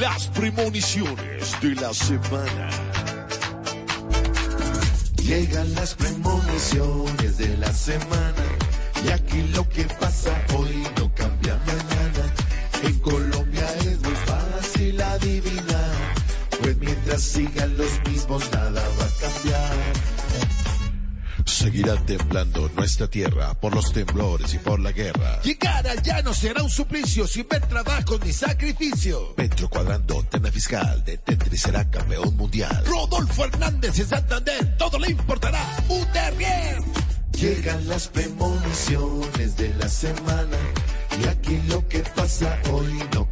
Las premoniciones de la semana. Llegan las premoniciones de la semana y aquí lo que pasa Seguirá temblando nuestra tierra por los temblores y por la guerra. Llegar allá no será un suplicio sin ver trabajo ni sacrificio. Petro cuadrando tema fiscal de Tetris será campeón mundial. Rodolfo Hernández en Santander, todo le importará. Un terrier. Llegan las premoniciones de la semana y aquí lo que pasa hoy no.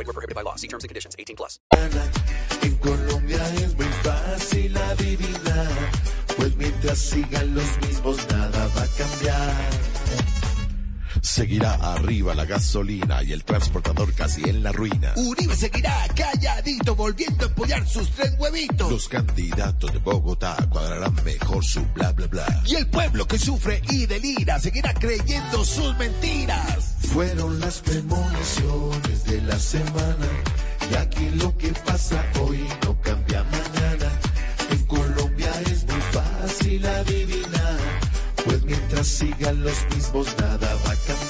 Void were prohibited by law. See terms and conditions. 18 plus. En Colombia es muy fácil adivinar, pues mientras sigan los mismos nada va a cambiar. Seguirá arriba la gasolina y el transportador casi en la ruina. Uribe seguirá calladito volviendo a empollar sus tres huevitos. Los candidatos de Bogotá cuadrarán mejor su bla bla bla. Y el pueblo que sufre y delira seguirá creyendo sus mentiras. Fueron las premoniciones de la semana y aquí lo que pasa hoy no cambia mañana. En Colombia es muy fácil adivinar, pues mientras sigan los mismos nada va a cambiar.